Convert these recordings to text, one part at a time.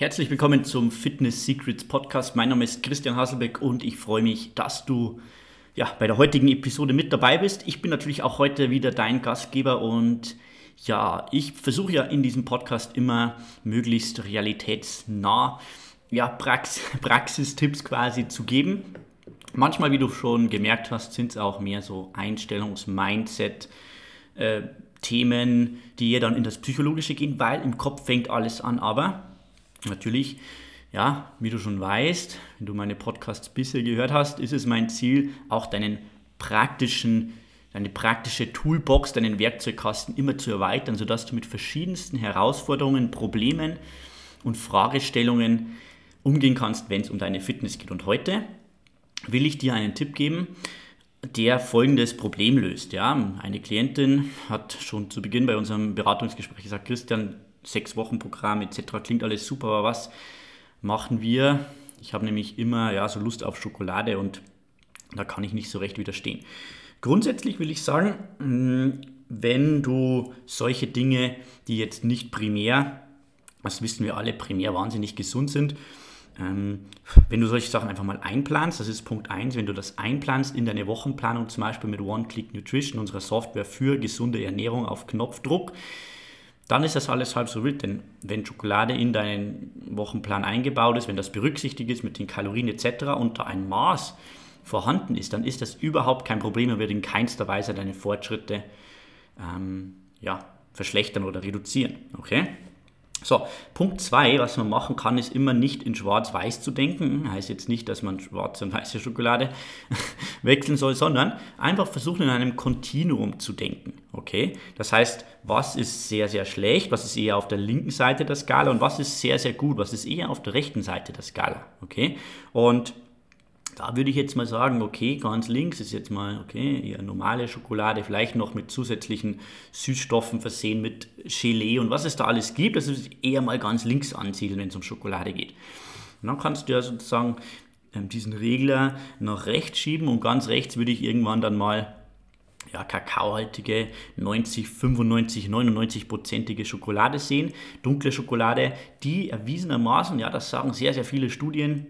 Herzlich willkommen zum Fitness Secrets Podcast. Mein Name ist Christian Hasselbeck und ich freue mich, dass du ja, bei der heutigen Episode mit dabei bist. Ich bin natürlich auch heute wieder dein Gastgeber und ja, ich versuche ja in diesem Podcast immer möglichst realitätsnah ja, Prax Praxistipps quasi zu geben. Manchmal, wie du schon gemerkt hast, sind es auch mehr so Einstellungs-Mindset- äh, Themen, die ja dann in das Psychologische gehen, weil im Kopf fängt alles an. Aber natürlich, ja, wie du schon weißt, wenn du meine Podcasts bisher gehört hast, ist es mein Ziel, auch deinen praktischen, deine praktische Toolbox, deinen Werkzeugkasten immer zu erweitern, sodass du mit verschiedensten Herausforderungen, Problemen und Fragestellungen umgehen kannst, wenn es um deine Fitness geht. Und heute will ich dir einen Tipp geben, der folgendes Problem löst. Ja, eine Klientin hat schon zu Beginn bei unserem Beratungsgespräch gesagt, Christian, sechs Wochen Programm etc. klingt alles super, aber was machen wir? Ich habe nämlich immer ja, so Lust auf Schokolade und da kann ich nicht so recht widerstehen. Grundsätzlich will ich sagen, mm, wenn du solche Dinge, die jetzt nicht primär, das wissen wir alle, primär wahnsinnig gesund sind, ähm, wenn du solche Sachen einfach mal einplanst, das ist Punkt 1, wenn du das einplanst in deine Wochenplanung, zum Beispiel mit One-Click Nutrition, unserer Software für gesunde Ernährung auf Knopfdruck, dann ist das alles halb so wild, denn wenn Schokolade in deinen Wochenplan eingebaut ist, wenn das berücksichtigt ist mit den Kalorien etc. da ein Maß vorhanden ist, dann ist das überhaupt kein Problem und wird in keinster Weise deine Fortschritte ähm, ja, verschlechtern oder reduzieren. Okay? So, Punkt 2, was man machen kann, ist immer nicht in Schwarz-Weiß zu denken. Heißt jetzt nicht, dass man schwarze und weiße Schokolade wechseln soll, sondern einfach versuchen, in einem Kontinuum zu denken. Okay? Das heißt, was ist sehr, sehr schlecht, was ist eher auf der linken Seite der Skala und was ist sehr, sehr gut, was ist eher auf der rechten Seite der Skala. Okay? Und da würde ich jetzt mal sagen, okay, ganz links ist jetzt mal, okay, eher normale Schokolade, vielleicht noch mit zusätzlichen Süßstoffen versehen, mit Gelee und was es da alles gibt. Das ist eher mal ganz links ansiedeln, wenn es um Schokolade geht. Und dann kannst du ja sozusagen ähm, diesen Regler nach rechts schieben und ganz rechts würde ich irgendwann dann mal ja, kakaohaltige 90, 95, 99-prozentige Schokolade sehen. Dunkle Schokolade, die erwiesenermaßen, ja, das sagen sehr, sehr viele Studien,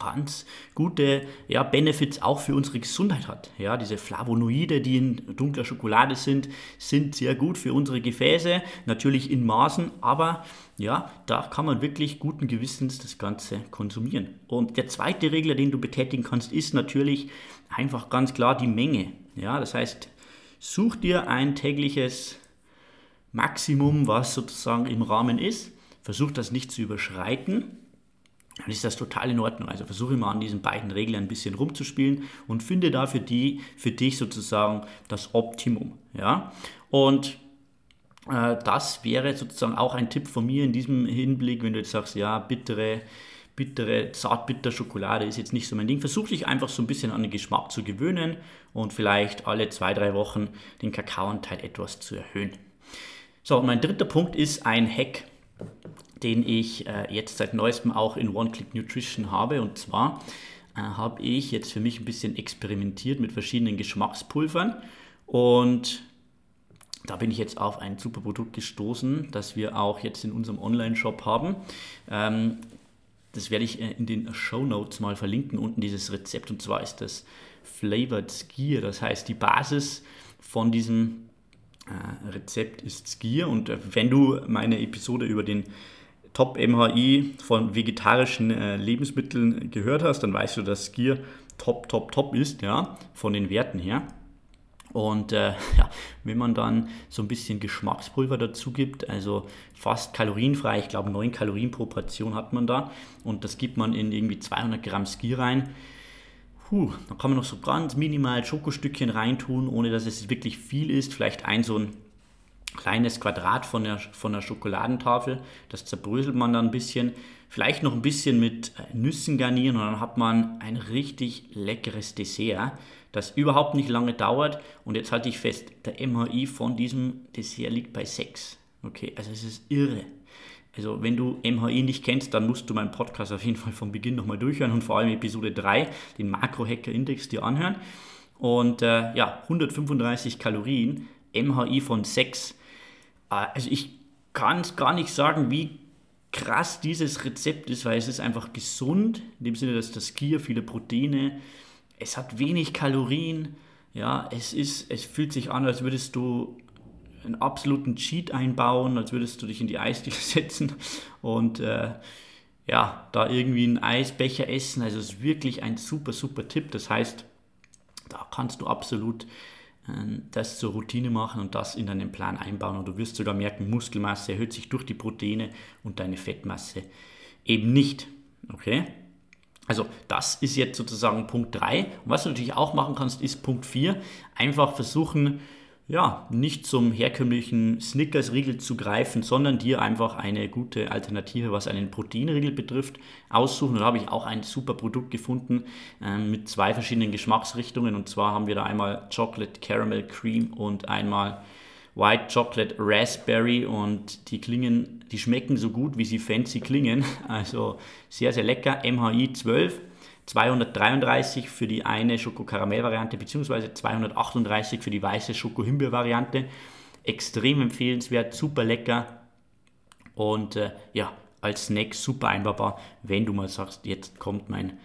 ganz gute ja, Benefits auch für unsere Gesundheit hat. Ja, diese Flavonoide, die in dunkler Schokolade sind, sind sehr gut für unsere Gefäße, natürlich in Maßen, aber ja, da kann man wirklich guten Gewissens das Ganze konsumieren. Und der zweite Regler, den du betätigen kannst, ist natürlich einfach ganz klar die Menge. Ja, das heißt, such dir ein tägliches Maximum, was sozusagen im Rahmen ist. Versuch das nicht zu überschreiten dann ist das total in Ordnung. Also versuche mal an diesen beiden Regeln ein bisschen rumzuspielen und finde da für, die, für dich sozusagen das Optimum. Ja? Und äh, das wäre sozusagen auch ein Tipp von mir in diesem Hinblick, wenn du jetzt sagst, ja, bittere, bittere, zartbitter Schokolade ist jetzt nicht so mein Ding. Versuch dich einfach so ein bisschen an den Geschmack zu gewöhnen und vielleicht alle zwei, drei Wochen den Kakaoanteil etwas zu erhöhen. So, mein dritter Punkt ist ein Hack den ich äh, jetzt seit neuestem auch in One-Click Nutrition habe. Und zwar äh, habe ich jetzt für mich ein bisschen experimentiert mit verschiedenen Geschmackspulvern und da bin ich jetzt auf ein super Produkt gestoßen, das wir auch jetzt in unserem Online-Shop haben. Ähm, das werde ich äh, in den Show Notes mal verlinken, unten dieses Rezept. Und zwar ist das Flavored Skier. Das heißt, die Basis von diesem äh, Rezept ist Skier. Und äh, wenn du meine Episode über den Top-MHI von vegetarischen Lebensmitteln gehört hast, dann weißt du, dass Skier top, top, top ist, ja, von den Werten her. Und äh, ja, wenn man dann so ein bisschen Geschmackspulver dazu gibt, also fast kalorienfrei, ich glaube 9 Kalorien pro Portion hat man da, und das gibt man in irgendwie 200 Gramm Skier rein, Puh, dann kann man noch so ganz minimal Schokostückchen reintun, ohne dass es wirklich viel ist. Vielleicht ein so ein kleines Quadrat von der, von der Schokoladentafel. Das zerbröselt man dann ein bisschen. Vielleicht noch ein bisschen mit äh, Nüssen garnieren und dann hat man ein richtig leckeres Dessert, das überhaupt nicht lange dauert. Und jetzt halte ich fest, der MHI von diesem Dessert liegt bei 6. Okay, also es ist irre. Also wenn du MHI nicht kennst, dann musst du meinen Podcast auf jeden Fall von Beginn nochmal durchhören und vor allem Episode 3, den Makro-Hacker-Index, dir anhören. Und äh, ja, 135 Kalorien, MHI von 6 äh, also ich kann es gar nicht sagen, wie krass dieses Rezept ist, weil es ist einfach gesund, in dem Sinne, dass das Skier viele Proteine, es hat wenig Kalorien, ja, es ist, es fühlt sich an, als würdest du einen absoluten Cheat einbauen, als würdest du dich in die Eisdiele setzen und äh, ja, da irgendwie einen Eisbecher essen. Also es ist wirklich ein super, super Tipp. Das heißt, da kannst du absolut äh, das zur Routine machen und das in deinen Plan einbauen. Und du wirst sogar merken, Muskelmasse erhöht sich durch die Proteine und deine Fettmasse eben nicht. Okay? Also das ist jetzt sozusagen Punkt 3. Und was du natürlich auch machen kannst, ist Punkt 4. Einfach versuchen, ja, nicht zum herkömmlichen Snickers-Riegel zu greifen, sondern dir einfach eine gute Alternative, was einen Proteinriegel betrifft, aussuchen. da habe ich auch ein super Produkt gefunden äh, mit zwei verschiedenen Geschmacksrichtungen. Und zwar haben wir da einmal Chocolate Caramel Cream und einmal White Chocolate Raspberry und die klingen, die schmecken so gut, wie sie fancy klingen. Also sehr, sehr lecker. MHI 12 233 für die eine Schoko-Karamell-Variante beziehungsweise 238 für die weiße Schoko-Himbeer-Variante. Extrem empfehlenswert, super lecker und äh, ja, als Snack super einbaubar, wenn du mal sagst, jetzt kommt mein,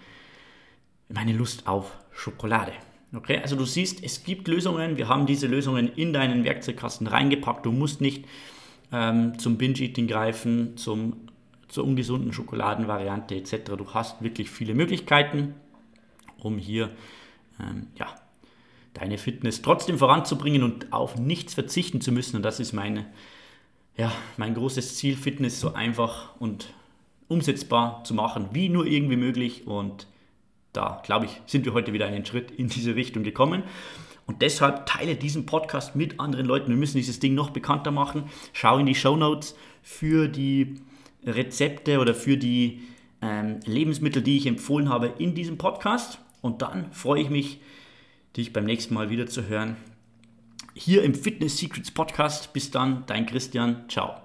meine Lust auf Schokolade. Okay, also du siehst, es gibt Lösungen. Wir haben diese Lösungen in deinen Werkzeugkasten reingepackt. Du musst nicht ähm, zum Binge-Eating greifen, zum zur ungesunden Schokoladenvariante etc. Du hast wirklich viele Möglichkeiten, um hier ähm, ja, deine Fitness trotzdem voranzubringen und auf nichts verzichten zu müssen. Und das ist meine, ja, mein großes Ziel, Fitness so einfach und umsetzbar zu machen, wie nur irgendwie möglich. Und da, glaube ich, sind wir heute wieder einen Schritt in diese Richtung gekommen. Und deshalb teile diesen Podcast mit anderen Leuten. Wir müssen dieses Ding noch bekannter machen. Schau in die Show Notes für die Rezepte oder für die ähm, Lebensmittel, die ich empfohlen habe in diesem Podcast. Und dann freue ich mich, dich beim nächsten Mal wieder zu hören. Hier im Fitness Secrets Podcast. Bis dann, dein Christian. Ciao.